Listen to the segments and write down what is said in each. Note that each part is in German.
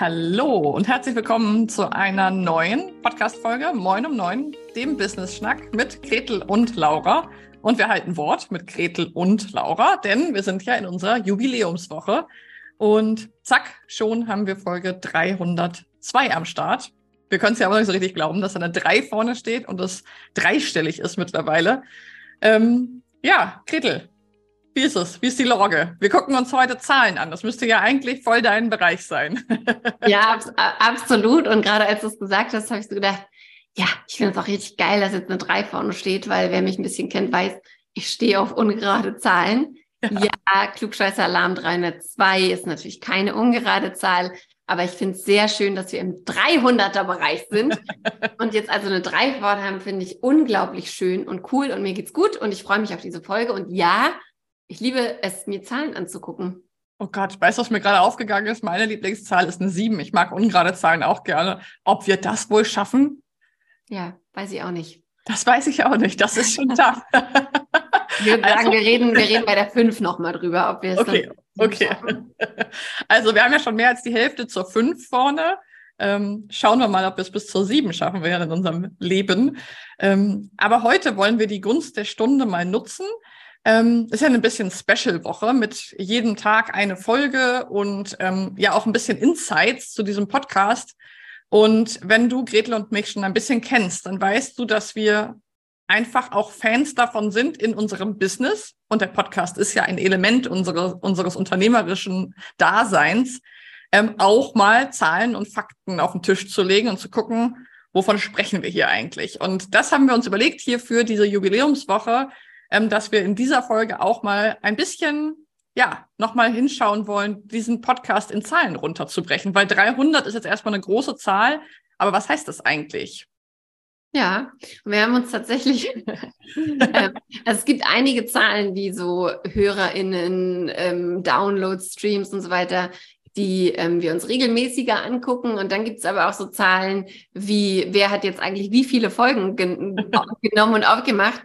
Hallo und herzlich willkommen zu einer neuen Podcast-Folge Moin um Neun, dem Business-Schnack mit Gretel und Laura. Und wir halten Wort mit Gretel und Laura, denn wir sind ja in unserer Jubiläumswoche. Und zack, schon haben wir Folge 302 am Start. Wir können es ja aber nicht so richtig glauben, dass da eine 3 vorne steht und es dreistellig ist mittlerweile. Ähm, ja, Gretel, wie ist es? Wie ist die Lage? Wir gucken uns heute Zahlen an. Das müsste ja eigentlich voll dein Bereich sein. ja, abs absolut. Und gerade als du es gesagt hast, habe ich so gedacht, ja, ich finde es auch richtig geil, dass jetzt eine 3 vorne steht, weil wer mich ein bisschen kennt, weiß, ich stehe auf ungerade Zahlen. Ja, ja Klugscheißer Alarm 302 ist natürlich keine ungerade Zahl, aber ich finde es sehr schön, dass wir im 300er Bereich sind und jetzt also eine 3 vorne haben, finde ich unglaublich schön und cool und mir geht's gut und ich freue mich auf diese Folge und ja, ich liebe es, mir Zahlen anzugucken. Oh Gott, weißt du, was mir gerade aufgegangen ist? Meine Lieblingszahl ist eine 7. Ich mag ungerade Zahlen auch gerne. Ob wir das wohl schaffen? Ja, weiß ich auch nicht. Das weiß ich auch nicht. Das ist schon da. ich würde sagen, also, wir, reden, wir reden bei der 5 nochmal drüber, ob wir es okay, okay. Also wir haben ja schon mehr als die Hälfte zur 5 vorne. Ähm, schauen wir mal, ob wir es bis zur 7 schaffen werden in unserem Leben. Ähm, aber heute wollen wir die Gunst der Stunde mal nutzen ähm, ist ja ein bisschen Special-Woche mit jedem Tag eine Folge und ähm, ja auch ein bisschen Insights zu diesem Podcast. Und wenn du Gretel und mich schon ein bisschen kennst, dann weißt du, dass wir einfach auch Fans davon sind in unserem Business. Und der Podcast ist ja ein Element unseres, unseres unternehmerischen Daseins, ähm, auch mal Zahlen und Fakten auf den Tisch zu legen und zu gucken, wovon sprechen wir hier eigentlich. Und das haben wir uns überlegt hier für diese Jubiläumswoche, ähm, dass wir in dieser Folge auch mal ein bisschen ja, nochmal hinschauen wollen, diesen Podcast in Zahlen runterzubrechen, weil 300 ist jetzt erstmal eine große Zahl, aber was heißt das eigentlich? Ja, wir haben uns tatsächlich, äh, es gibt einige Zahlen wie so HörerInnen, ähm, Downloads, Streams und so weiter, die ähm, wir uns regelmäßiger angucken. Und dann gibt es aber auch so Zahlen wie, wer hat jetzt eigentlich wie viele Folgen gen genommen und aufgemacht.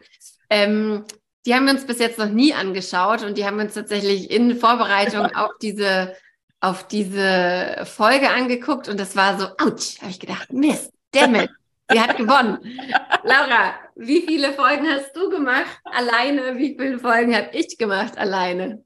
Ähm, die haben wir uns bis jetzt noch nie angeschaut und die haben wir uns tatsächlich in Vorbereitung auf diese, auf diese Folge angeguckt und das war so, ouch, habe ich gedacht, Mist, dammit, sie hat gewonnen. Laura, wie viele Folgen hast du gemacht alleine? Wie viele Folgen habe ich gemacht alleine?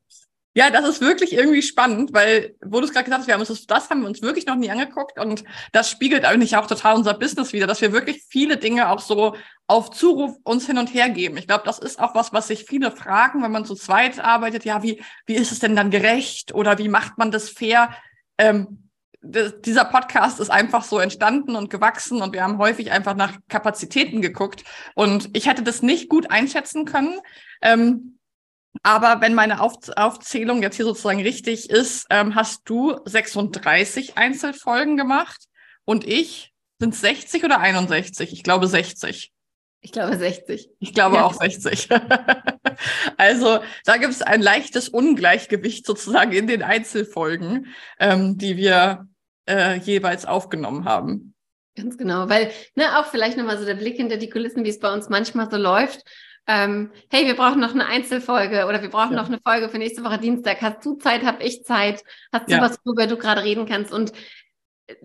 Ja, das ist wirklich irgendwie spannend, weil, wo du es gerade gesagt hast, wir haben uns das, das haben wir uns wirklich noch nie angeguckt und das spiegelt eigentlich auch total unser Business wieder, dass wir wirklich viele Dinge auch so auf Zuruf uns hin und her geben. Ich glaube, das ist auch was, was sich viele fragen, wenn man zu zweit arbeitet. Ja, wie, wie ist es denn dann gerecht oder wie macht man das fair? Ähm, dieser Podcast ist einfach so entstanden und gewachsen und wir haben häufig einfach nach Kapazitäten geguckt und ich hätte das nicht gut einschätzen können. Ähm, aber wenn meine Auf Aufzählung jetzt hier sozusagen richtig ist, ähm, hast du 36 Einzelfolgen gemacht und ich sind 60 oder 61? Ich glaube 60. Ich glaube 60. Ich glaube ja. auch 60. also da gibt es ein leichtes Ungleichgewicht sozusagen in den Einzelfolgen, ähm, die wir äh, jeweils aufgenommen haben. Ganz genau, weil ne, auch vielleicht nochmal so der Blick hinter die Kulissen, wie es bei uns manchmal so läuft ähm, hey, wir brauchen noch eine Einzelfolge oder wir brauchen ja. noch eine Folge für nächste Woche Dienstag. Hast du Zeit? Hab ich Zeit? Hast du ja. was, worüber du gerade reden kannst? Und äh,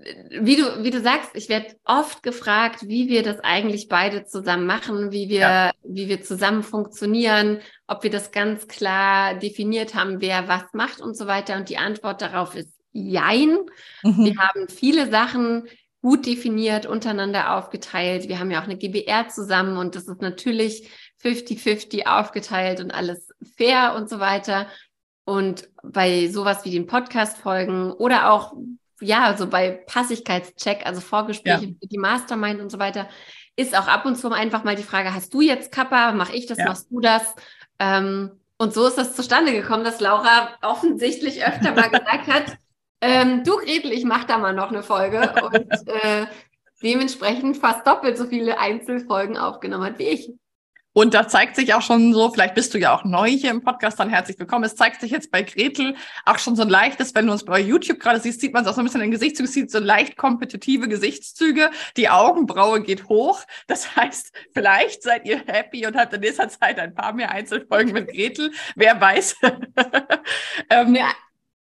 wie du, wie du sagst, ich werde oft gefragt, wie wir das eigentlich beide zusammen machen, wie wir, ja. wie wir zusammen funktionieren, ob wir das ganz klar definiert haben, wer was macht und so weiter. Und die Antwort darauf ist Jein. Mhm. Wir haben viele Sachen gut definiert, untereinander aufgeteilt. Wir haben ja auch eine GBR zusammen und das ist natürlich 50-50 aufgeteilt und alles fair und so weiter. Und bei sowas wie den Podcast-Folgen oder auch, ja, so bei Passigkeitscheck, also Vorgespräche ja. für die Mastermind und so weiter, ist auch ab und zu einfach mal die Frage, hast du jetzt Kappa, mach ich das, ja. machst du das? Ähm, und so ist das zustande gekommen, dass Laura offensichtlich öfter mal gesagt hat, ähm, du Gretel, ich mach da mal noch eine Folge und äh, dementsprechend fast doppelt so viele Einzelfolgen aufgenommen hat wie ich. Und da zeigt sich auch schon so, vielleicht bist du ja auch neu hier im Podcast, dann herzlich willkommen. Es zeigt sich jetzt bei Gretel auch schon so ein leichtes, wenn du uns bei YouTube gerade siehst, sieht man es auch so ein bisschen in den Gesichtszügen, sieht so leicht kompetitive Gesichtszüge. Die Augenbraue geht hoch. Das heißt, vielleicht seid ihr happy und habt in nächster Zeit ein paar mehr Einzelfolgen mit Gretel. Wer weiß. ähm, ja,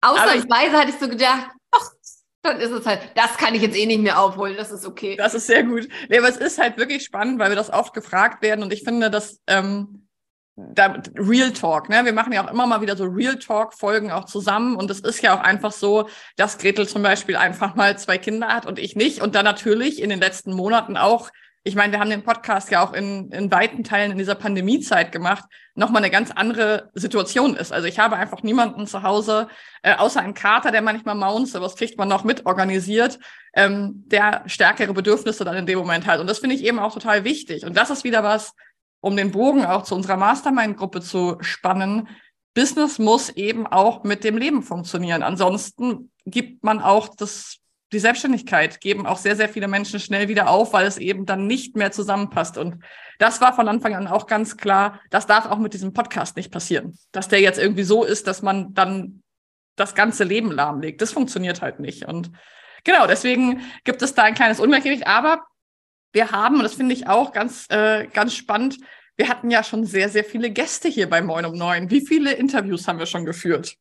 ausnahmsweise hatte ich so gedacht, ach, dann ist es halt, das kann ich jetzt eh nicht mehr aufholen, das ist okay. Das ist sehr gut. Nee, aber es ist halt wirklich spannend, weil wir das oft gefragt werden und ich finde, dass ähm, da, Real Talk, ne? Wir machen ja auch immer mal wieder so Real Talk-Folgen auch zusammen und es ist ja auch einfach so, dass Gretel zum Beispiel einfach mal zwei Kinder hat und ich nicht und dann natürlich in den letzten Monaten auch ich meine, wir haben den Podcast ja auch in, in weiten Teilen in dieser Pandemiezeit gemacht, nochmal eine ganz andere Situation ist. Also ich habe einfach niemanden zu Hause, äh, außer einen Kater, der manchmal maunzt, aber das kriegt man noch mit organisiert, ähm, der stärkere Bedürfnisse dann in dem Moment hat. Und das finde ich eben auch total wichtig. Und das ist wieder was, um den Bogen auch zu unserer Mastermind-Gruppe zu spannen. Business muss eben auch mit dem Leben funktionieren. Ansonsten gibt man auch das die Selbstständigkeit geben auch sehr, sehr viele Menschen schnell wieder auf, weil es eben dann nicht mehr zusammenpasst. Und das war von Anfang an auch ganz klar, das darf auch mit diesem Podcast nicht passieren. Dass der jetzt irgendwie so ist, dass man dann das ganze Leben lahmlegt. Das funktioniert halt nicht. Und genau, deswegen gibt es da ein kleines Ungleichgewicht. Aber wir haben, und das finde ich auch ganz, äh, ganz spannend, wir hatten ja schon sehr, sehr viele Gäste hier bei Moin um Neun. Wie viele Interviews haben wir schon geführt?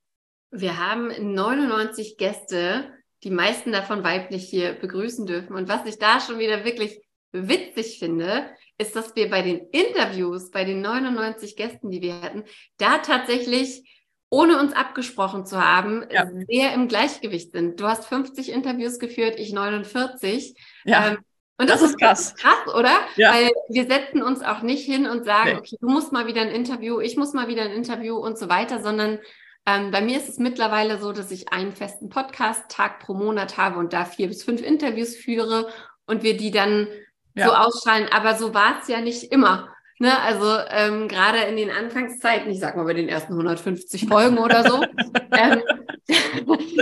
Wir haben 99 Gäste die meisten davon weiblich hier begrüßen dürfen. Und was ich da schon wieder wirklich witzig finde, ist, dass wir bei den Interviews, bei den 99 Gästen, die wir hatten, da tatsächlich ohne uns abgesprochen zu haben, ja. sehr im Gleichgewicht sind. Du hast 50 Interviews geführt, ich 49. Ja. Ähm, und das, das ist krass. krass, oder? Ja. Weil wir setzen uns auch nicht hin und sagen, nee. okay, du musst mal wieder ein Interview, ich muss mal wieder ein Interview und so weiter, sondern ähm, bei mir ist es mittlerweile so, dass ich einen festen Podcast-Tag pro Monat habe und da vier bis fünf Interviews führe und wir die dann ja. so ausstrahlen. Aber so war es ja nicht immer. Ne? Also ähm, gerade in den Anfangszeiten, ich sag mal bei den ersten 150 Folgen oder so, ähm,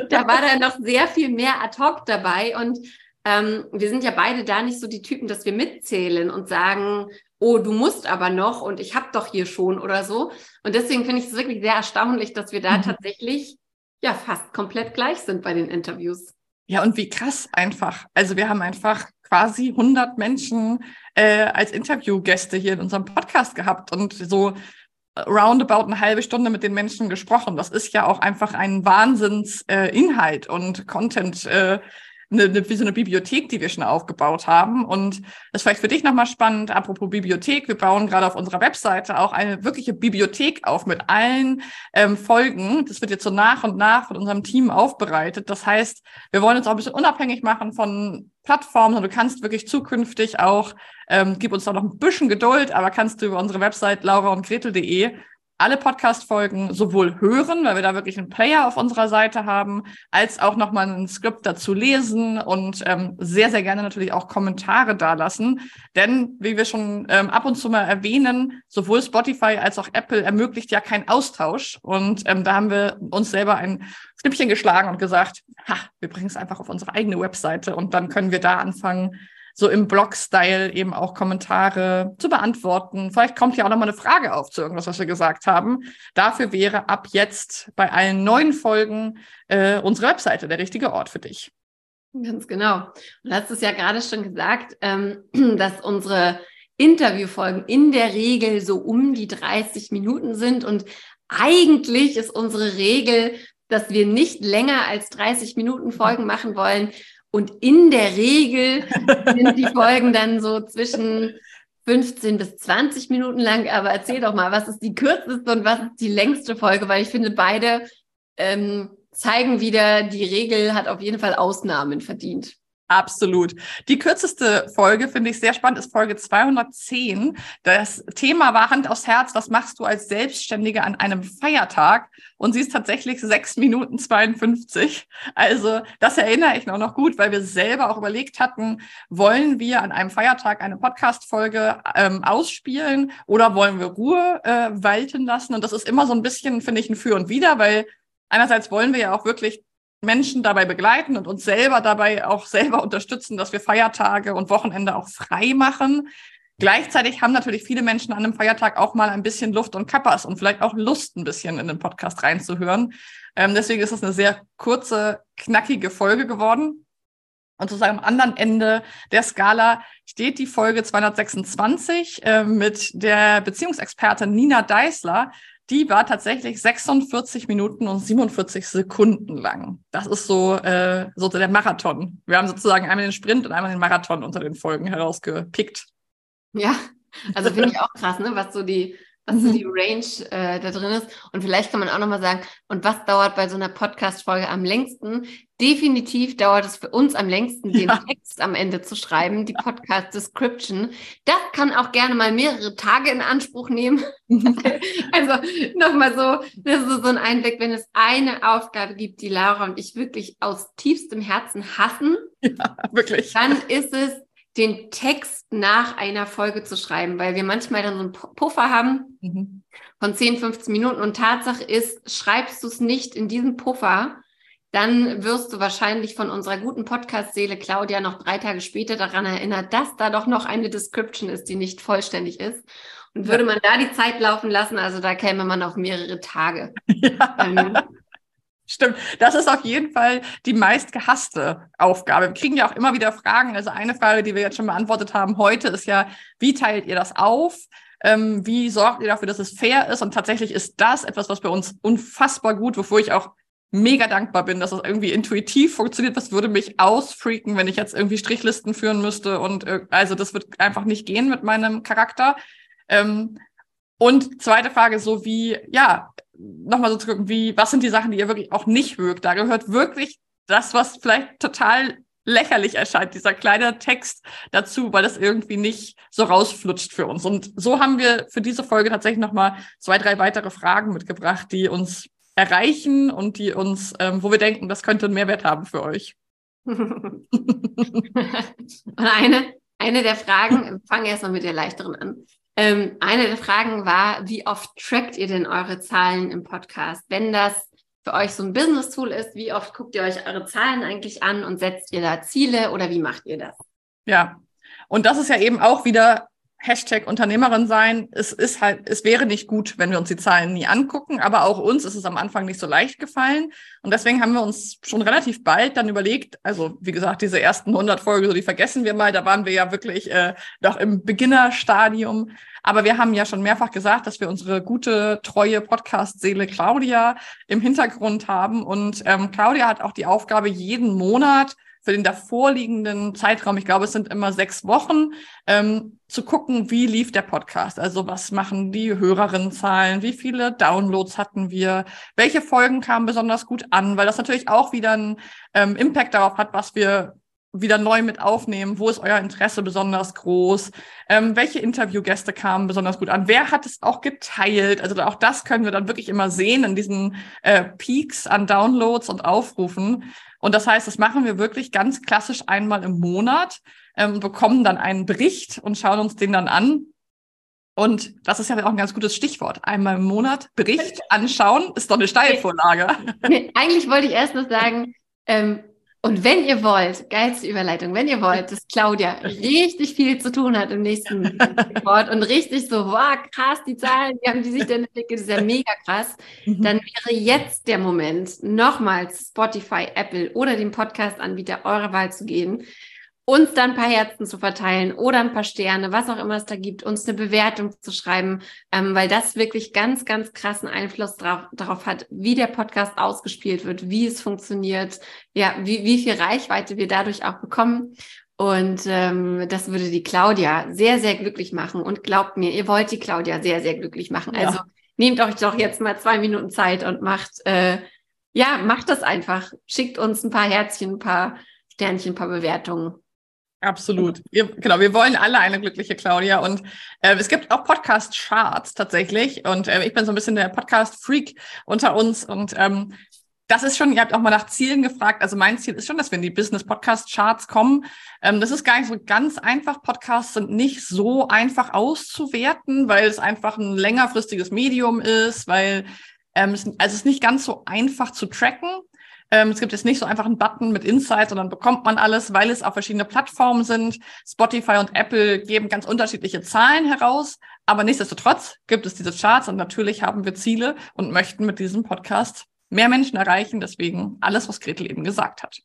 da war da noch sehr viel mehr ad hoc dabei und ähm, wir sind ja beide da nicht so die Typen, dass wir mitzählen und sagen, oh, du musst aber noch und ich habe doch hier schon oder so. Und deswegen finde ich es wirklich sehr erstaunlich, dass wir da mhm. tatsächlich ja fast komplett gleich sind bei den Interviews. Ja, und wie krass einfach. Also wir haben einfach quasi 100 Menschen äh, als Interviewgäste hier in unserem Podcast gehabt und so roundabout eine halbe Stunde mit den Menschen gesprochen. Das ist ja auch einfach ein Wahnsinnsinhalt äh, und Content, äh, eine, eine, wie so eine Bibliothek, die wir schon aufgebaut haben. Und das ist vielleicht für dich nochmal spannend, apropos Bibliothek, wir bauen gerade auf unserer Webseite auch eine wirkliche Bibliothek auf mit allen ähm, Folgen. Das wird jetzt so nach und nach von unserem Team aufbereitet. Das heißt, wir wollen uns auch ein bisschen unabhängig machen von Plattformen und du kannst wirklich zukünftig auch, ähm, gib uns da noch ein bisschen Geduld, aber kannst du über unsere Website laura und gretel.de alle Podcast-Folgen sowohl hören, weil wir da wirklich einen Player auf unserer Seite haben, als auch nochmal ein Skript dazu lesen und ähm, sehr, sehr gerne natürlich auch Kommentare dalassen. Denn, wie wir schon ähm, ab und zu mal erwähnen, sowohl Spotify als auch Apple ermöglicht ja keinen Austausch. Und ähm, da haben wir uns selber ein Schnippchen geschlagen und gesagt, ha, wir bringen es einfach auf unsere eigene Webseite und dann können wir da anfangen, so im Blog-Style eben auch Kommentare zu beantworten. Vielleicht kommt ja auch nochmal eine Frage auf zu irgendwas, was wir gesagt haben. Dafür wäre ab jetzt bei allen neuen Folgen äh, unsere Webseite der richtige Ort für dich. Ganz genau. Du hast es ja gerade schon gesagt, ähm, dass unsere Interviewfolgen in der Regel so um die 30 Minuten sind und eigentlich ist unsere Regel, dass wir nicht länger als 30 Minuten Folgen machen wollen, und in der Regel sind die Folgen dann so zwischen 15 bis 20 Minuten lang. Aber erzähl doch mal, was ist die kürzeste und was ist die längste Folge? Weil ich finde, beide ähm, zeigen wieder, die Regel hat auf jeden Fall Ausnahmen verdient. Absolut. Die kürzeste Folge finde ich sehr spannend, ist Folge 210. Das Thema war Hand aufs Herz. Was machst du als Selbstständige an einem Feiertag? Und sie ist tatsächlich sechs Minuten 52. Also das erinnere ich auch noch gut, weil wir selber auch überlegt hatten, wollen wir an einem Feiertag eine Podcast-Folge ähm, ausspielen oder wollen wir Ruhe äh, walten lassen? Und das ist immer so ein bisschen, finde ich, ein Für und Wider, weil einerseits wollen wir ja auch wirklich Menschen dabei begleiten und uns selber dabei auch selber unterstützen, dass wir Feiertage und Wochenende auch frei machen. Gleichzeitig haben natürlich viele Menschen an einem Feiertag auch mal ein bisschen Luft und Kappas und vielleicht auch Lust, ein bisschen in den Podcast reinzuhören. Ähm, deswegen ist es eine sehr kurze, knackige Folge geworden. Und sozusagen am anderen Ende der Skala steht die Folge 226 äh, mit der Beziehungsexpertin Nina Deißler, die war tatsächlich 46 Minuten und 47 Sekunden lang. Das ist so, äh, so der Marathon. Wir haben sozusagen einmal den Sprint und einmal den Marathon unter den Folgen herausgepickt. Ja, also finde ich auch krass, ne? was so die was so die Range äh, da drin ist. Und vielleicht kann man auch nochmal sagen, und was dauert bei so einer Podcast-Folge am längsten? Definitiv dauert es für uns am längsten, den ja. Text am Ende zu schreiben, die Podcast-Description. Das kann auch gerne mal mehrere Tage in Anspruch nehmen. also nochmal so, das ist so ein Einblick, wenn es eine Aufgabe gibt, die Laura und ich wirklich aus tiefstem Herzen hassen. Ja, wirklich. Dann ist es den Text nach einer Folge zu schreiben, weil wir manchmal dann so einen Puffer haben mhm. von 10, 15 Minuten und Tatsache ist, schreibst du es nicht in diesem Puffer, dann wirst du wahrscheinlich von unserer guten Podcast-Seele Claudia noch drei Tage später daran erinnert, dass da doch noch eine Description ist, die nicht vollständig ist. Und würde man da die Zeit laufen lassen, also da käme man auf mehrere Tage. Ja. Ähm, Stimmt. Das ist auf jeden Fall die meistgehasste Aufgabe. Wir kriegen ja auch immer wieder Fragen. Also eine Frage, die wir jetzt schon beantwortet haben heute, ist ja, wie teilt ihr das auf? Ähm, wie sorgt ihr dafür, dass es fair ist? Und tatsächlich ist das etwas, was bei uns unfassbar gut, wofür ich auch mega dankbar bin, dass es irgendwie intuitiv funktioniert. Das würde mich ausfreaken, wenn ich jetzt irgendwie Strichlisten führen müsste. Und äh, also das wird einfach nicht gehen mit meinem Charakter. Ähm, und zweite Frage, so wie, ja, nochmal so zu gucken, wie, was sind die Sachen, die ihr wirklich auch nicht mögt? Da gehört wirklich das, was vielleicht total lächerlich erscheint, dieser kleine Text dazu, weil das irgendwie nicht so rausflutscht für uns. Und so haben wir für diese Folge tatsächlich nochmal zwei, drei weitere Fragen mitgebracht, die uns erreichen und die uns, ähm, wo wir denken, das könnte einen Mehrwert haben für euch. und eine, eine der Fragen, fange erstmal mit der leichteren an. Ähm, eine der Fragen war, wie oft trackt ihr denn eure Zahlen im Podcast? Wenn das für euch so ein Business-Tool ist, wie oft guckt ihr euch eure Zahlen eigentlich an und setzt ihr da Ziele oder wie macht ihr das? Ja, und das ist ja eben auch wieder Hashtag Unternehmerin sein. Es ist halt, es wäre nicht gut, wenn wir uns die Zahlen nie angucken, aber auch uns ist es am Anfang nicht so leicht gefallen. Und deswegen haben wir uns schon relativ bald dann überlegt, also wie gesagt, diese ersten 100 Folgen, so die vergessen wir mal, da waren wir ja wirklich äh, noch im Beginnerstadium. Aber wir haben ja schon mehrfach gesagt, dass wir unsere gute, treue Podcast-Seele Claudia im Hintergrund haben. Und ähm, Claudia hat auch die Aufgabe, jeden Monat für den davorliegenden Zeitraum, ich glaube, es sind immer sechs Wochen, ähm, zu gucken, wie lief der Podcast. Also was machen die Hörerinnenzahlen, wie viele Downloads hatten wir, welche Folgen kamen besonders gut an, weil das natürlich auch wieder einen ähm, Impact darauf hat, was wir wieder neu mit aufnehmen? Wo ist euer Interesse besonders groß? Ähm, welche Interviewgäste kamen besonders gut an? Wer hat es auch geteilt? Also auch das können wir dann wirklich immer sehen in diesen äh, Peaks an Downloads und Aufrufen. Und das heißt, das machen wir wirklich ganz klassisch einmal im Monat, ähm, bekommen dann einen Bericht und schauen uns den dann an. Und das ist ja auch ein ganz gutes Stichwort. Einmal im Monat Bericht anschauen, ist doch eine Steilvorlage. Nee, eigentlich wollte ich erst noch sagen, ähm, und wenn ihr wollt, geilste Überleitung, wenn ihr wollt, dass Claudia richtig viel zu tun hat im nächsten Report und richtig so, wow, krass, die Zahlen, wie haben die sich denn entwickelt, das ist ja mega krass, mhm. dann wäre jetzt der Moment, nochmals Spotify, Apple oder dem Podcast-Anbieter eurer Wahl zu gehen uns dann ein paar Herzen zu verteilen oder ein paar Sterne, was auch immer es da gibt, uns eine Bewertung zu schreiben, ähm, weil das wirklich ganz, ganz krassen Einfluss drauf, darauf hat, wie der Podcast ausgespielt wird, wie es funktioniert, ja, wie, wie viel Reichweite wir dadurch auch bekommen. Und ähm, das würde die Claudia sehr, sehr glücklich machen. Und glaubt mir, ihr wollt die Claudia sehr, sehr glücklich machen. Ja. Also nehmt euch doch jetzt mal zwei Minuten Zeit und macht, äh, ja, macht das einfach. Schickt uns ein paar Herzchen, ein paar Sternchen, ein paar Bewertungen. Absolut. Wir, genau, wir wollen alle eine glückliche Claudia. Und äh, es gibt auch Podcast-Charts tatsächlich. Und äh, ich bin so ein bisschen der Podcast-Freak unter uns. Und ähm, das ist schon, ihr habt auch mal nach Zielen gefragt. Also mein Ziel ist schon, dass wir in die Business-Podcast-Charts kommen. Ähm, das ist gar nicht so ganz einfach. Podcasts sind nicht so einfach auszuwerten, weil es einfach ein längerfristiges Medium ist, weil ähm, es, also es ist nicht ganz so einfach zu tracken. Ähm, es gibt jetzt nicht so einfach einen Button mit Insights, sondern bekommt man alles, weil es auf verschiedene Plattformen sind. Spotify und Apple geben ganz unterschiedliche Zahlen heraus. Aber nichtsdestotrotz gibt es diese Charts und natürlich haben wir Ziele und möchten mit diesem Podcast mehr Menschen erreichen. Deswegen alles, was Gretel eben gesagt hat.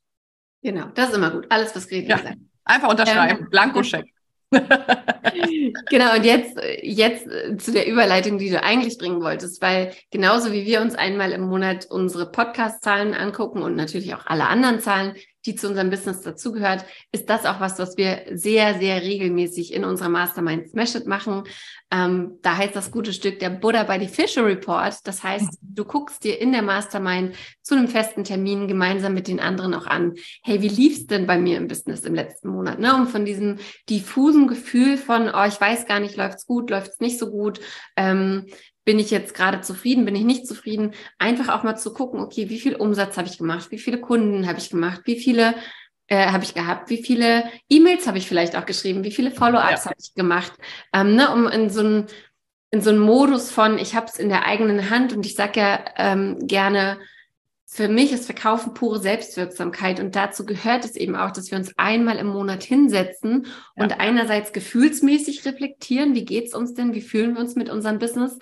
Genau, das ist immer gut. Alles, was Gretel ja, gesagt hat. Einfach unterschreiben. Ähm, Blankoscheck. genau, und jetzt, jetzt äh, zu der Überleitung, die du eigentlich bringen wolltest, weil genauso wie wir uns einmal im Monat unsere Podcast-Zahlen angucken und natürlich auch alle anderen Zahlen, die zu unserem Business dazugehört, ist das auch was, was wir sehr, sehr regelmäßig in unserer Mastermind Smash It machen. Ähm, da heißt das gute Stück der Buddha by the Fisher Report. Das heißt, du guckst dir in der Mastermind zu einem festen Termin gemeinsam mit den anderen auch an, hey, wie lief's denn bei mir im Business im letzten Monat? Ne? Um von diesem diffusen Gefühl von, oh, ich weiß gar nicht, läuft's gut, läuft's nicht so gut, ähm, bin ich jetzt gerade zufrieden, bin ich nicht zufrieden, einfach auch mal zu gucken, okay, wie viel Umsatz habe ich gemacht, wie viele Kunden habe ich gemacht, wie viele äh, habe ich gehabt, wie viele E-Mails habe ich vielleicht auch geschrieben, wie viele Follow-ups ja. habe ich gemacht, ähm, ne, um in so einen in so einen Modus von, ich habe es in der eigenen Hand und ich sage ja ähm, gerne, für mich ist Verkaufen pure Selbstwirksamkeit und dazu gehört es eben auch, dass wir uns einmal im Monat hinsetzen ja. und einerseits gefühlsmäßig reflektieren, wie geht's uns denn, wie fühlen wir uns mit unserem Business,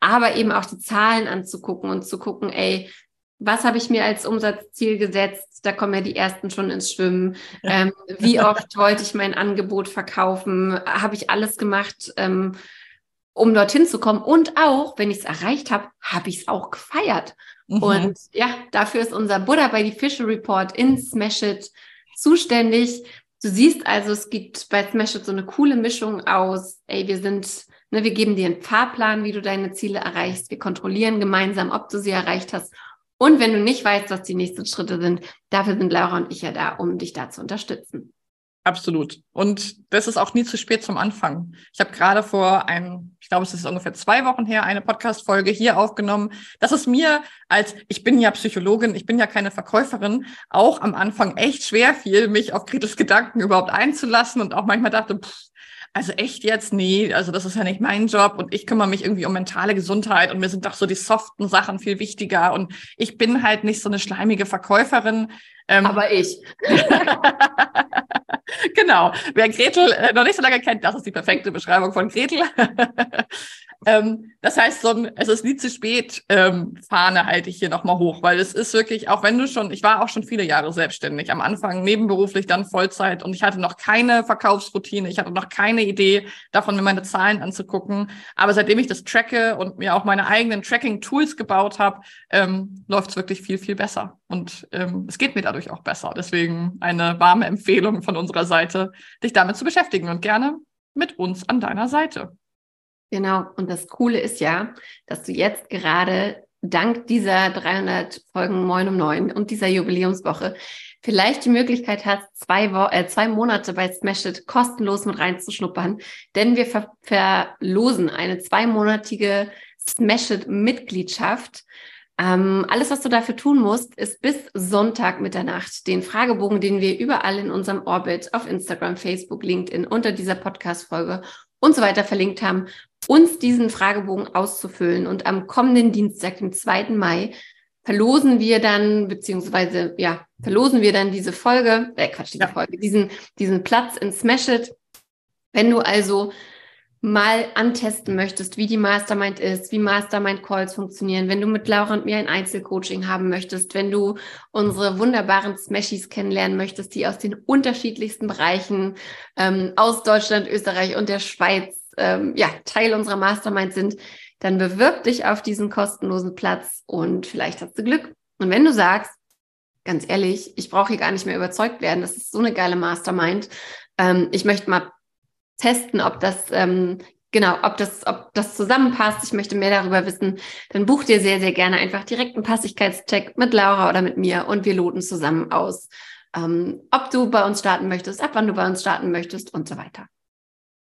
aber eben auch die Zahlen anzugucken und zu gucken, ey, was habe ich mir als Umsatzziel gesetzt? Da kommen ja die ersten schon ins Schwimmen. Ähm, wie oft wollte ich mein Angebot verkaufen? Habe ich alles gemacht, ähm, um dorthin zu kommen? Und auch, wenn ich es erreicht habe, habe ich es auch gefeiert. Mhm. Und ja, dafür ist unser Buddha bei die Fische Report in Smash It zuständig. Du siehst also, es gibt bei Smash It so eine coole Mischung aus, ey, wir sind Ne, wir geben dir einen Fahrplan, wie du deine Ziele erreichst. Wir kontrollieren gemeinsam, ob du sie erreicht hast. Und wenn du nicht weißt, was die nächsten Schritte sind, dafür sind Laura und ich ja da, um dich da zu unterstützen. Absolut. Und das ist auch nie zu spät zum Anfang. Ich habe gerade vor ein, ich glaube, es ist ungefähr zwei Wochen her, eine Podcast-Folge hier aufgenommen. Das ist mir als, ich bin ja Psychologin, ich bin ja keine Verkäuferin, auch am Anfang echt schwer fiel, mich auf Gretes Gedanken überhaupt einzulassen und auch manchmal dachte, pff, also echt jetzt? Nee, also das ist ja nicht mein Job und ich kümmere mich irgendwie um mentale Gesundheit und mir sind doch so die soften Sachen viel wichtiger und ich bin halt nicht so eine schleimige Verkäuferin. Ähm, Aber ich. genau. Wer Gretel äh, noch nicht so lange kennt, das ist die perfekte Beschreibung von Gretel. ähm, das heißt, so ein, es ist nie zu spät, ähm, Fahne halte ich hier nochmal hoch, weil es ist wirklich, auch wenn du schon, ich war auch schon viele Jahre selbstständig, am Anfang nebenberuflich, dann Vollzeit und ich hatte noch keine Verkaufsroutine, ich hatte noch keine Idee davon, mir meine Zahlen anzugucken. Aber seitdem ich das tracke und mir auch meine eigenen Tracking-Tools gebaut habe, ähm, läuft es wirklich viel, viel besser. Und ähm, es geht mir dadurch auch besser. Deswegen eine warme Empfehlung von unserer Seite, dich damit zu beschäftigen und gerne mit uns an deiner Seite. Genau. Und das Coole ist ja, dass du jetzt gerade dank dieser 300 Folgen Moin um Neun und dieser Jubiläumswoche vielleicht die Möglichkeit hast, zwei, Wo äh, zwei Monate bei Smash It kostenlos mit reinzuschnuppern, denn wir ver verlosen eine zweimonatige Smash It Mitgliedschaft ähm, alles, was du dafür tun musst, ist bis Sonntag Mitternacht den Fragebogen, den wir überall in unserem Orbit auf Instagram, Facebook, LinkedIn unter dieser Podcast-Folge und so weiter verlinkt haben, uns diesen Fragebogen auszufüllen. Und am kommenden Dienstag, dem 2. Mai, verlosen wir dann, beziehungsweise, ja, verlosen wir dann diese Folge, äh, Quatsch, diese ja. Folge, diesen, diesen Platz in Smash It. Wenn du also mal antesten möchtest, wie die Mastermind ist, wie Mastermind Calls funktionieren, wenn du mit Laura und mir ein Einzelcoaching haben möchtest, wenn du unsere wunderbaren Smashies kennenlernen möchtest, die aus den unterschiedlichsten Bereichen ähm, aus Deutschland, Österreich und der Schweiz ähm, ja Teil unserer Mastermind sind, dann bewirb dich auf diesen kostenlosen Platz und vielleicht hast du Glück. Und wenn du sagst, ganz ehrlich, ich brauche hier gar nicht mehr überzeugt werden, das ist so eine geile Mastermind, ähm, ich möchte mal testen, ob das ähm, genau, ob das, ob das zusammenpasst. Ich möchte mehr darüber wissen. Dann buch dir sehr, sehr gerne einfach direkt einen Passigkeitscheck mit Laura oder mit mir und wir loten zusammen aus, ähm, ob du bei uns starten möchtest, ab wann du bei uns starten möchtest und so weiter.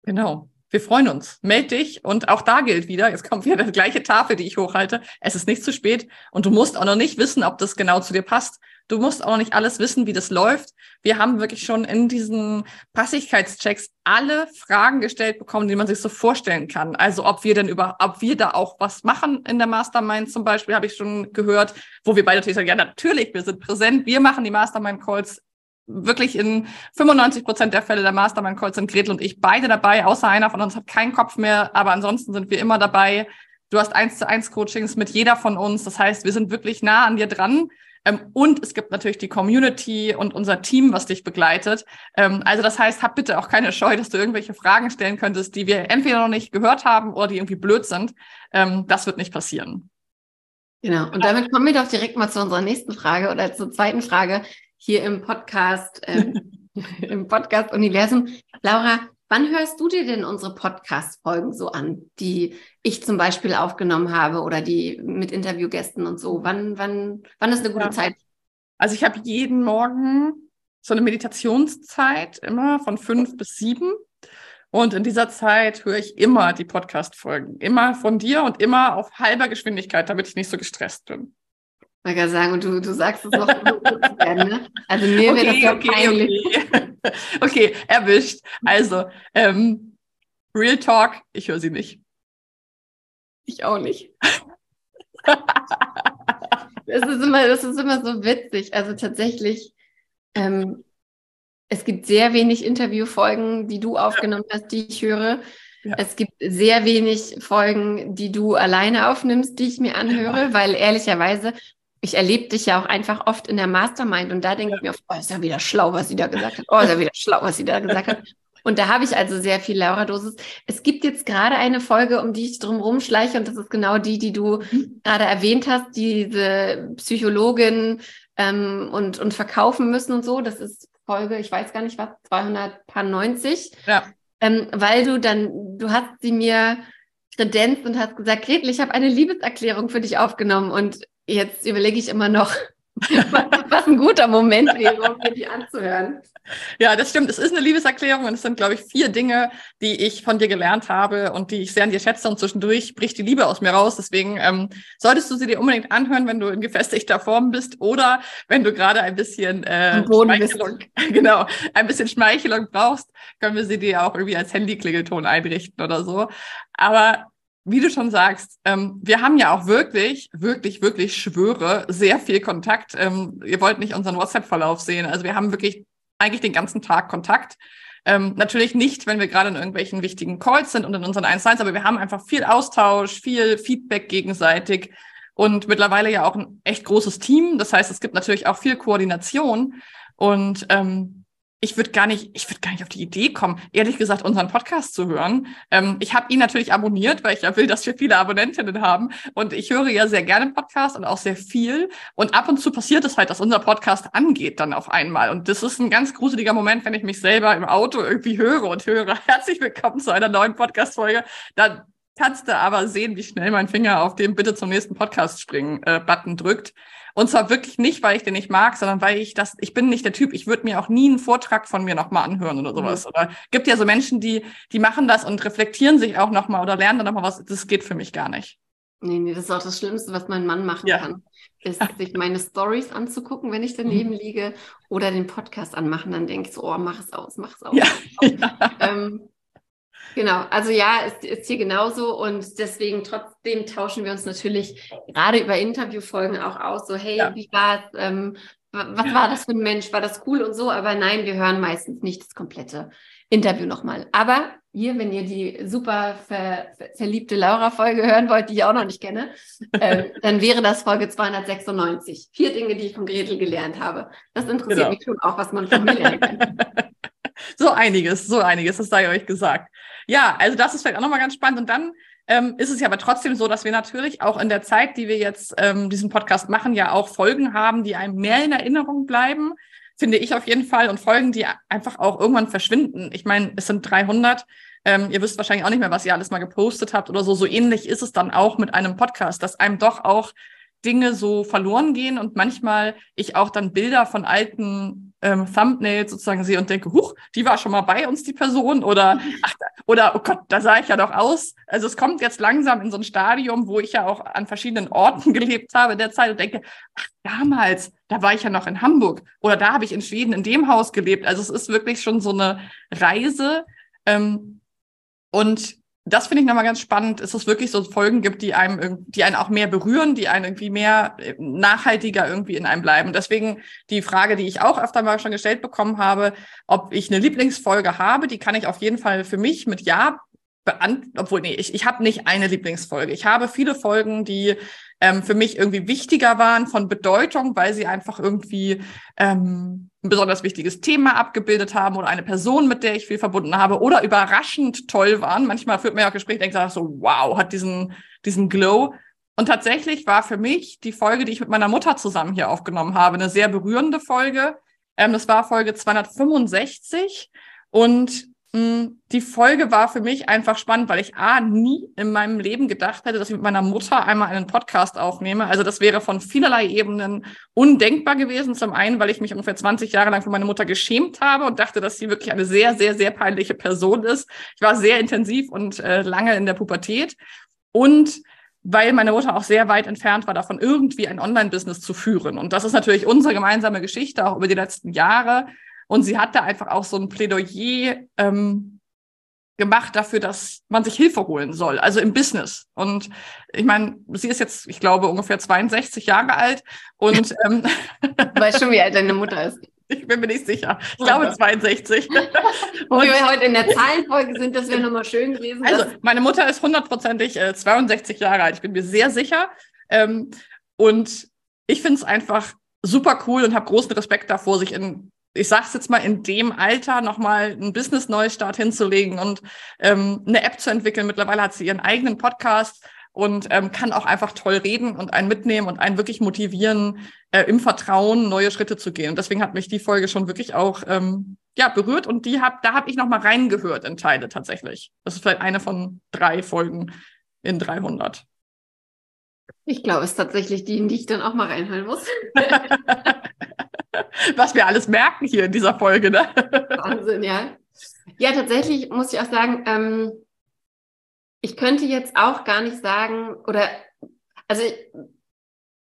Genau. Wir freuen uns. Meld dich und auch da gilt wieder, jetzt kommt wieder die gleiche Tafel, die ich hochhalte. Es ist nicht zu spät und du musst auch noch nicht wissen, ob das genau zu dir passt. Du musst auch noch nicht alles wissen, wie das läuft. Wir haben wirklich schon in diesen Passigkeitschecks alle Fragen gestellt bekommen, die man sich so vorstellen kann. Also ob wir denn über, ob wir da auch was machen in der Mastermind zum Beispiel, habe ich schon gehört, wo wir beide sagen, ja, natürlich, wir sind präsent, wir machen die Mastermind Calls wirklich in 95 Prozent der Fälle der Mastermind Calls sind Gretel und ich beide dabei, außer einer von uns hat keinen Kopf mehr, aber ansonsten sind wir immer dabei. Du hast eins zu eins Coachings mit jeder von uns. Das heißt, wir sind wirklich nah an dir dran. Ähm, und es gibt natürlich die Community und unser Team, was dich begleitet. Ähm, also das heißt, hab bitte auch keine Scheu, dass du irgendwelche Fragen stellen könntest, die wir entweder noch nicht gehört haben oder die irgendwie blöd sind. Ähm, das wird nicht passieren. Genau. Und damit kommen wir doch direkt mal zu unserer nächsten Frage oder zur zweiten Frage hier im Podcast, ähm, im Podcast-Universum. Laura, wann hörst du dir denn unsere Podcast-Folgen so an, die ich zum Beispiel aufgenommen habe oder die mit Interviewgästen und so? Wann, wann, wann ist eine gute ja. Zeit? Also ich habe jeden Morgen so eine Meditationszeit immer von fünf bis sieben. Und in dieser Zeit höre ich immer die Podcast-Folgen. Immer von dir und immer auf halber Geschwindigkeit, damit ich nicht so gestresst bin. Ich kann sagen, und du, du sagst es noch werden, ne? Also mir okay, wäre das ja okay, peinlich. Okay. okay, erwischt. Also, ähm, Real Talk, ich höre sie nicht. Ich auch nicht. das, ist immer, das ist immer so witzig. Also tatsächlich, ähm, es gibt sehr wenig Interviewfolgen, die du aufgenommen hast, die ich höre. Ja. Es gibt sehr wenig Folgen, die du alleine aufnimmst, die ich mir anhöre, weil ehrlicherweise, ich erlebe dich ja auch einfach oft in der Mastermind und da denke ja. ich mir oft, oh, ist ja wieder schlau, was sie da gesagt hat. Oh, ist ja wieder schlau, was sie da gesagt hat. Und da habe ich also sehr viel Laura-Dosis. Es gibt jetzt gerade eine Folge, um die ich drum rumschleiche und das ist genau die, die du mhm. gerade erwähnt hast, diese Psychologin ähm, und, und verkaufen müssen und so. Das ist Folge, ich weiß gar nicht was, 290. Ja. Ähm, weil du dann, du hast sie mir kredenzt und hast gesagt, Gretel, ich habe eine Liebeserklärung für dich aufgenommen und jetzt überlege ich immer noch, was ein guter Moment wäre, um mir die anzuhören. Ja, das stimmt. Es ist eine Liebeserklärung und es sind, glaube ich, vier Dinge, die ich von dir gelernt habe und die ich sehr an dir schätze. Und zwischendurch bricht die Liebe aus mir raus. Deswegen ähm, solltest du sie dir unbedingt anhören, wenn du in gefestigter Form bist oder wenn du gerade ein bisschen äh, Schmeichelung, genau, ein bisschen Schmeichelung brauchst, können wir sie dir auch irgendwie als Handyklingelton einrichten oder so. Aber wie du schon sagst, ähm, wir haben ja auch wirklich, wirklich, wirklich schwöre, sehr viel Kontakt. Ähm, ihr wollt nicht unseren WhatsApp-Verlauf sehen. Also wir haben wirklich eigentlich den ganzen Tag Kontakt. Ähm, natürlich nicht, wenn wir gerade in irgendwelchen wichtigen Calls sind und in unseren 1 aber wir haben einfach viel Austausch, viel Feedback gegenseitig und mittlerweile ja auch ein echt großes Team. Das heißt, es gibt natürlich auch viel Koordination und ähm, ich würde gar nicht, ich würde gar nicht auf die Idee kommen, ehrlich gesagt, unseren Podcast zu hören. Ähm, ich habe ihn natürlich abonniert, weil ich ja will, dass wir viele Abonnentinnen haben. Und ich höre ja sehr gerne Podcast und auch sehr viel. Und ab und zu passiert es halt, dass unser Podcast angeht dann auf einmal. Und das ist ein ganz gruseliger Moment, wenn ich mich selber im Auto irgendwie höre und höre, herzlich willkommen zu einer neuen Podcast-Folge. Dann kannst du aber sehen, wie schnell mein Finger auf den Bitte zum nächsten Podcast springen äh, Button drückt. Und zwar wirklich nicht, weil ich den nicht mag, sondern weil ich das, ich bin nicht der Typ, ich würde mir auch nie einen Vortrag von mir nochmal anhören oder sowas. Mhm. Oder gibt ja so Menschen, die, die machen das und reflektieren sich auch nochmal oder lernen dann nochmal was. Das geht für mich gar nicht. Nee, nee, das ist auch das Schlimmste, was mein Mann machen ja. kann. Ist, sich meine Stories anzugucken, wenn ich daneben mhm. liege, oder den Podcast anmachen. Dann denke ich so, oh, mach es aus, mach es aus. Ja. ja. Ähm, Genau, also ja, ist, ist hier genauso und deswegen trotzdem tauschen wir uns natürlich gerade über Interviewfolgen auch aus, so hey, ja. wie war es, ähm, was war das für ein Mensch, war das cool und so, aber nein, wir hören meistens nicht das komplette Interview nochmal. Aber hier, wenn ihr die super ver, ver, verliebte Laura-Folge hören wollt, die ich auch noch nicht kenne, äh, dann wäre das Folge 296. Vier Dinge, die ich von Gretel gelernt habe. Das interessiert genau. mich schon auch, was man von mir lernen kann. so einiges, so einiges, das sei euch gesagt. Ja, also das ist vielleicht auch nochmal ganz spannend. Und dann ähm, ist es ja aber trotzdem so, dass wir natürlich auch in der Zeit, die wir jetzt ähm, diesen Podcast machen, ja auch Folgen haben, die einem mehr in Erinnerung bleiben, finde ich auf jeden Fall, und Folgen, die einfach auch irgendwann verschwinden. Ich meine, es sind 300. Ähm, ihr wisst wahrscheinlich auch nicht mehr, was ihr alles mal gepostet habt oder so. So ähnlich ist es dann auch mit einem Podcast, dass einem doch auch Dinge so verloren gehen und manchmal ich auch dann Bilder von alten ähm, Thumbnails sozusagen sehe und denke, huch, die war schon mal bei uns, die Person oder ach, oder oh Gott, da sah ich ja doch aus. Also es kommt jetzt langsam in so ein Stadium, wo ich ja auch an verschiedenen Orten gelebt habe in der Zeit und denke, ach, damals, da war ich ja noch in Hamburg oder da habe ich in Schweden in dem Haus gelebt. Also es ist wirklich schon so eine Reise. Ähm, und das finde ich nochmal ganz spannend, ist es wirklich so Folgen gibt, die einem, die einen auch mehr berühren, die einen irgendwie mehr äh, nachhaltiger irgendwie in einem bleiben. Deswegen die Frage, die ich auch öfter mal schon gestellt bekommen habe, ob ich eine Lieblingsfolge habe, die kann ich auf jeden Fall für mich mit Ja beantworten, obwohl, nee, ich, ich habe nicht eine Lieblingsfolge. Ich habe viele Folgen, die ähm, für mich irgendwie wichtiger waren von Bedeutung, weil sie einfach irgendwie ähm, ein besonders wichtiges Thema abgebildet haben oder eine Person, mit der ich viel verbunden habe oder überraschend toll waren. Manchmal führt ja auch Gespräche, denkt so, wow, hat diesen, diesen Glow. Und tatsächlich war für mich die Folge, die ich mit meiner Mutter zusammen hier aufgenommen habe, eine sehr berührende Folge. Ähm, das war Folge 265 und die Folge war für mich einfach spannend, weil ich A, nie in meinem Leben gedacht hätte, dass ich mit meiner Mutter einmal einen Podcast aufnehme. Also das wäre von vielerlei Ebenen undenkbar gewesen. Zum einen, weil ich mich ungefähr 20 Jahre lang für meine Mutter geschämt habe und dachte, dass sie wirklich eine sehr, sehr, sehr peinliche Person ist. Ich war sehr intensiv und äh, lange in der Pubertät. Und weil meine Mutter auch sehr weit entfernt war davon, irgendwie ein Online-Business zu führen. Und das ist natürlich unsere gemeinsame Geschichte, auch über die letzten Jahre. Und sie hat da einfach auch so ein Plädoyer ähm, gemacht dafür, dass man sich Hilfe holen soll, also im Business. Und ich meine, sie ist jetzt, ich glaube, ungefähr 62 Jahre alt und ähm, du weißt schon, wie alt deine Mutter ist. Ich bin mir nicht sicher. Ich glaube 62. Wo wir heute in der Zahlenfolge sind, das wäre nochmal schön gewesen. Also, meine Mutter ist hundertprozentig äh, 62 Jahre alt. Ich bin mir sehr sicher. Ähm, und ich finde es einfach super cool und habe großen Respekt davor, sich in ich sag's jetzt mal, in dem Alter nochmal einen Business-Neustart hinzulegen und ähm, eine App zu entwickeln. Mittlerweile hat sie ihren eigenen Podcast und ähm, kann auch einfach toll reden und einen mitnehmen und einen wirklich motivieren, äh, im Vertrauen neue Schritte zu gehen. Und deswegen hat mich die Folge schon wirklich auch ähm, ja berührt und die hab, da habe ich nochmal reingehört in Teile tatsächlich. Das ist vielleicht eine von drei Folgen in 300. Ich glaube, es ist tatsächlich die, in die ich dann auch mal reinhören muss. was wir alles merken hier in dieser Folge. Ne? Wahnsinn, ja. Ja, tatsächlich muss ich auch sagen, ähm, ich könnte jetzt auch gar nicht sagen, oder, also,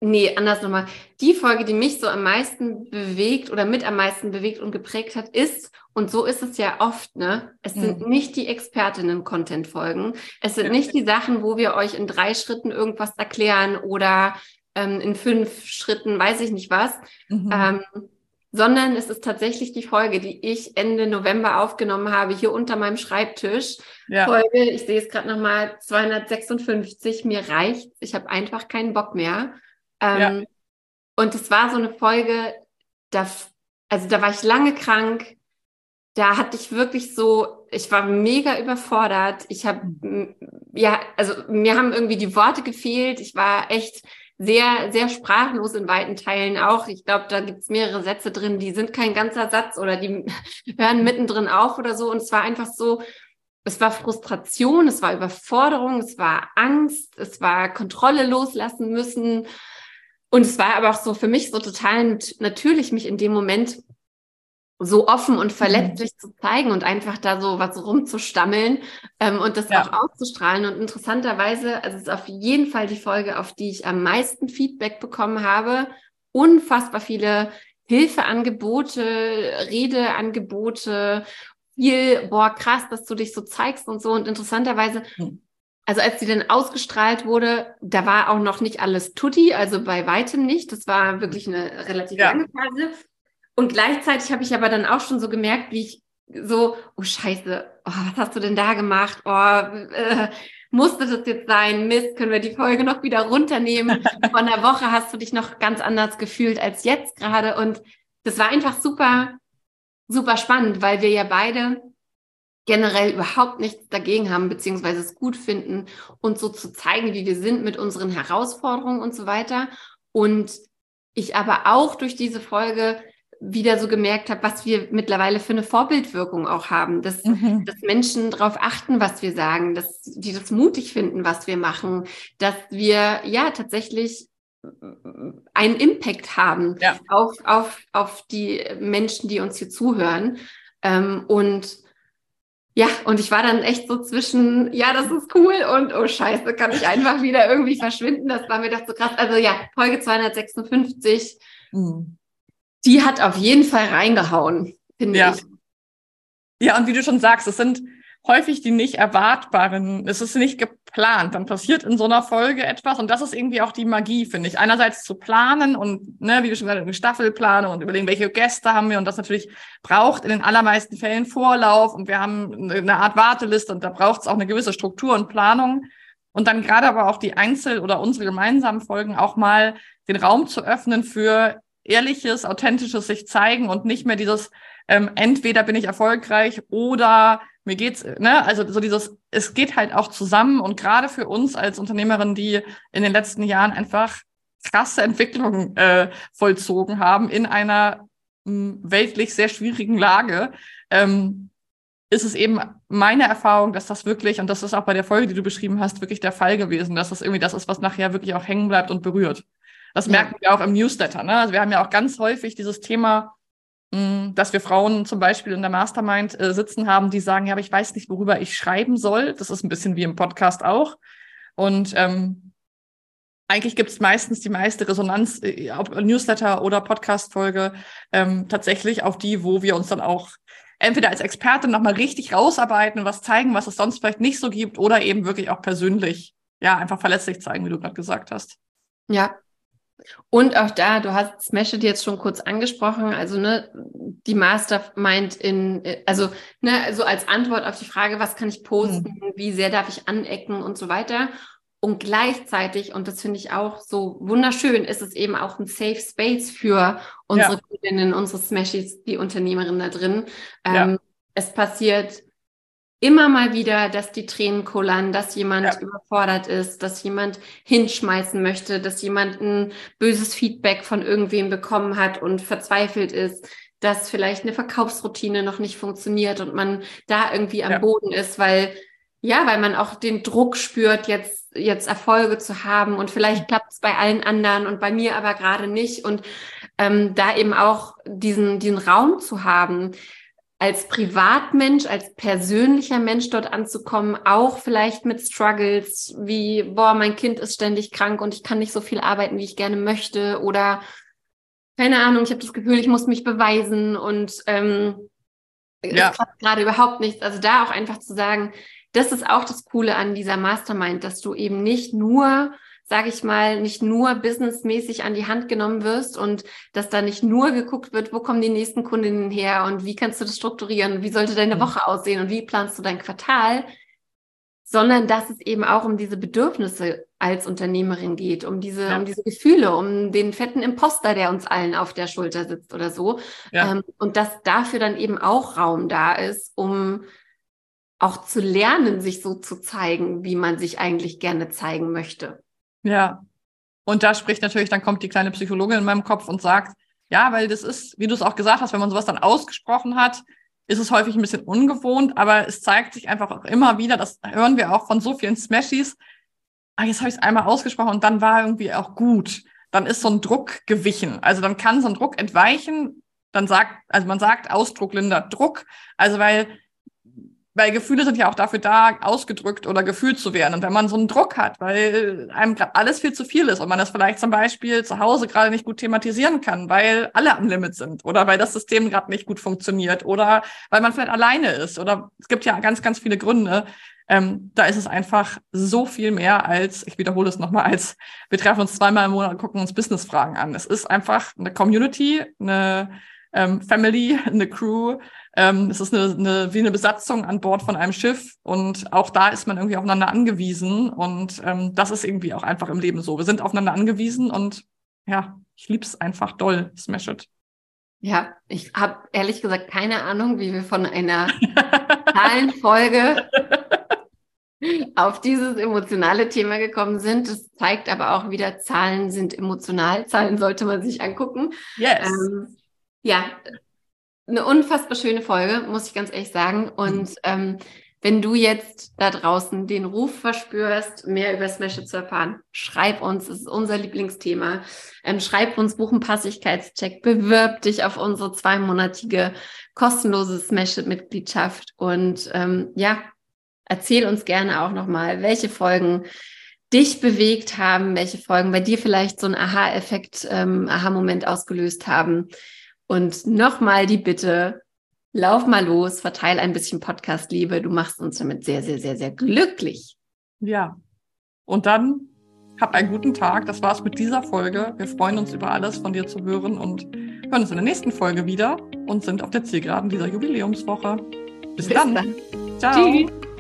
nee, anders nochmal. Die Folge, die mich so am meisten bewegt oder mit am meisten bewegt und geprägt hat, ist, und so ist es ja oft, ne? Es sind mhm. nicht die Expertinnen-Content-Folgen. Es sind nicht die Sachen, wo wir euch in drei Schritten irgendwas erklären oder ähm, in fünf Schritten, weiß ich nicht was, mhm. ähm, sondern es ist tatsächlich die Folge, die ich Ende November aufgenommen habe, hier unter meinem Schreibtisch. Ja. Folge, ich sehe es gerade nochmal, 256, mir reicht, ich habe einfach keinen Bock mehr. Ähm, ja. Und es war so eine Folge, da, also da war ich lange krank, da hatte ich wirklich so, ich war mega überfordert. Ich habe, ja, also mir haben irgendwie die Worte gefehlt. Ich war echt sehr, sehr sprachlos in weiten Teilen auch. Ich glaube, da gibt's mehrere Sätze drin, die sind kein ganzer Satz oder die hören mittendrin auf oder so. Und es war einfach so, es war Frustration, es war Überforderung, es war Angst, es war Kontrolle loslassen müssen. Und es war aber auch so für mich so total natürlich, mich in dem Moment so offen und mhm. verletzlich mhm. zu zeigen und einfach da so was rumzustammeln ähm, und das ja. auch auszustrahlen. Und interessanterweise, also es ist auf jeden Fall die Folge, auf die ich am meisten Feedback bekommen habe. Unfassbar viele Hilfeangebote, Redeangebote, viel, boah, krass, dass du dich so zeigst und so. Und interessanterweise, mhm. also als die dann ausgestrahlt wurde, da war auch noch nicht alles tutti, also bei weitem nicht. Das war wirklich eine relativ ja. lange Phase. Und gleichzeitig habe ich aber dann auch schon so gemerkt, wie ich so, oh Scheiße, oh, was hast du denn da gemacht? Oh, äh, musste das jetzt sein? Mist, können wir die Folge noch wieder runternehmen? Vor einer Woche hast du dich noch ganz anders gefühlt als jetzt gerade. Und das war einfach super, super spannend, weil wir ja beide generell überhaupt nichts dagegen haben, beziehungsweise es gut finden, uns so zu zeigen, wie wir sind mit unseren Herausforderungen und so weiter. Und ich aber auch durch diese Folge wieder so gemerkt habe, was wir mittlerweile für eine Vorbildwirkung auch haben, dass, mhm. dass Menschen darauf achten, was wir sagen, dass die das mutig finden, was wir machen, dass wir ja tatsächlich einen Impact haben ja. auf, auf, auf die Menschen, die uns hier zuhören. Ähm, und ja, und ich war dann echt so zwischen, ja, das ist cool und oh Scheiße, kann ich einfach wieder irgendwie verschwinden. Das war mir doch so krass. Also ja, Folge 256. Mhm die hat auf jeden Fall reingehauen, finde ja. ich. Ja, und wie du schon sagst, es sind häufig die nicht erwartbaren, es ist nicht geplant, dann passiert in so einer Folge etwas und das ist irgendwie auch die Magie, finde ich. Einerseits zu planen und, ne, wie du schon gesagt hast, eine Staffelplanung und überlegen, welche Gäste haben wir und das natürlich braucht in den allermeisten Fällen Vorlauf und wir haben eine Art Warteliste und da braucht es auch eine gewisse Struktur und Planung. Und dann gerade aber auch die Einzel- oder unsere gemeinsamen Folgen auch mal den Raum zu öffnen für ehrliches, authentisches sich zeigen und nicht mehr dieses ähm, entweder bin ich erfolgreich oder mir geht's, ne, also so dieses, es geht halt auch zusammen und gerade für uns als Unternehmerin, die in den letzten Jahren einfach krasse Entwicklungen äh, vollzogen haben in einer mh, weltlich sehr schwierigen Lage, ähm, ist es eben meine Erfahrung, dass das wirklich, und das ist auch bei der Folge, die du beschrieben hast, wirklich der Fall gewesen, dass das irgendwie das ist, was nachher wirklich auch hängen bleibt und berührt. Das ja. merken wir auch im Newsletter. Ne? Also wir haben ja auch ganz häufig dieses Thema, Mm, dass wir Frauen zum Beispiel in der Mastermind äh, sitzen haben, die sagen, ja, aber ich weiß nicht, worüber ich schreiben soll. Das ist ein bisschen wie im Podcast auch. Und ähm, eigentlich gibt es meistens die meiste Resonanz, äh, ob Newsletter oder Podcast-Folge, ähm, tatsächlich auf die, wo wir uns dann auch entweder als Expertin nochmal richtig rausarbeiten, was zeigen, was es sonst vielleicht nicht so gibt, oder eben wirklich auch persönlich, ja, einfach verletzlich zeigen, wie du gerade gesagt hast. Ja, und auch da, du hast Smash It jetzt schon kurz angesprochen, also ne, die Mastermind in, also ne, so als Antwort auf die Frage, was kann ich posten, mhm. wie sehr darf ich anecken und so weiter. Und gleichzeitig, und das finde ich auch so wunderschön, ist es eben auch ein Safe Space für unsere ja. Kundinnen, unsere Smashies, die Unternehmerinnen da drin. Ähm, ja. Es passiert immer mal wieder, dass die Tränen kullern, dass jemand ja. überfordert ist, dass jemand hinschmeißen möchte, dass jemand ein böses Feedback von irgendwem bekommen hat und verzweifelt ist, dass vielleicht eine Verkaufsroutine noch nicht funktioniert und man da irgendwie am ja. Boden ist, weil ja, weil man auch den Druck spürt, jetzt jetzt Erfolge zu haben und vielleicht mhm. klappt es bei allen anderen und bei mir aber gerade nicht und ähm, da eben auch diesen diesen Raum zu haben, als Privatmensch, als persönlicher Mensch dort anzukommen, auch vielleicht mit Struggles wie, boah, mein Kind ist ständig krank und ich kann nicht so viel arbeiten, wie ich gerne möchte oder keine Ahnung, ich habe das Gefühl, ich muss mich beweisen und ähm, ja. gerade überhaupt nichts. Also da auch einfach zu sagen, das ist auch das Coole an dieser Mastermind, dass du eben nicht nur sage ich mal, nicht nur businessmäßig an die Hand genommen wirst und dass da nicht nur geguckt wird, wo kommen die nächsten Kundinnen her und wie kannst du das strukturieren, wie sollte deine mhm. Woche aussehen und wie planst du dein Quartal, sondern dass es eben auch um diese Bedürfnisse als Unternehmerin geht, um diese, ja. um diese Gefühle, um den fetten Imposter, der uns allen auf der Schulter sitzt oder so. Ja. Ähm, und dass dafür dann eben auch Raum da ist, um auch zu lernen, sich so zu zeigen, wie man sich eigentlich gerne zeigen möchte. Ja. Und da spricht natürlich, dann kommt die kleine Psychologin in meinem Kopf und sagt, ja, weil das ist, wie du es auch gesagt hast, wenn man sowas dann ausgesprochen hat, ist es häufig ein bisschen ungewohnt, aber es zeigt sich einfach auch immer wieder, das hören wir auch von so vielen Smashies, ah, jetzt habe ich es einmal ausgesprochen und dann war irgendwie auch gut. Dann ist so ein Druck gewichen. Also dann kann so ein Druck entweichen. Dann sagt, also man sagt Ausdruck Linda Druck. Also weil weil Gefühle sind ja auch dafür da, ausgedrückt oder gefühlt zu werden. Und wenn man so einen Druck hat, weil einem gerade alles viel zu viel ist und man das vielleicht zum Beispiel zu Hause gerade nicht gut thematisieren kann, weil alle am Limit sind oder weil das System gerade nicht gut funktioniert oder weil man vielleicht alleine ist oder es gibt ja ganz, ganz viele Gründe. Ähm, da ist es einfach so viel mehr als, ich wiederhole es nochmal, als wir treffen uns zweimal im Monat und gucken uns Businessfragen an. Es ist einfach eine Community, eine ähm, Family, eine Crew, ähm, es ist eine, eine, wie eine Besatzung an Bord von einem Schiff und auch da ist man irgendwie aufeinander angewiesen und ähm, das ist irgendwie auch einfach im Leben so. Wir sind aufeinander angewiesen und ja, ich lieb's einfach doll, Smash It. Ja, ich habe ehrlich gesagt keine Ahnung, wie wir von einer Zahlenfolge auf dieses emotionale Thema gekommen sind. Das zeigt aber auch wieder, Zahlen sind emotional. Zahlen sollte man sich angucken. Yes. Ähm, ja, eine unfassbar schöne Folge, muss ich ganz ehrlich sagen. Und mhm. ähm, wenn du jetzt da draußen den Ruf verspürst, mehr über Smash zu erfahren, schreib uns, das ist unser Lieblingsthema. Ähm, schreib uns, buch einen Passigkeitscheck, bewirb dich auf unsere zweimonatige kostenlose Smash-Mitgliedschaft und ähm, ja, erzähl uns gerne auch nochmal, welche Folgen dich bewegt haben, welche Folgen bei dir vielleicht so einen Aha-Effekt, ähm, Aha-Moment ausgelöst haben. Und nochmal die Bitte, Lauf mal los, verteil ein bisschen Podcast-Liebe. Du machst uns damit sehr, sehr, sehr, sehr glücklich. Ja. Und dann hab einen guten Tag. Das war's mit dieser Folge. Wir freuen uns über alles von dir zu hören und hören uns in der nächsten Folge wieder und sind auf der Zielgeraden dieser Jubiläumswoche. Bis, Bis dann. dann. Ciao. Tschüss.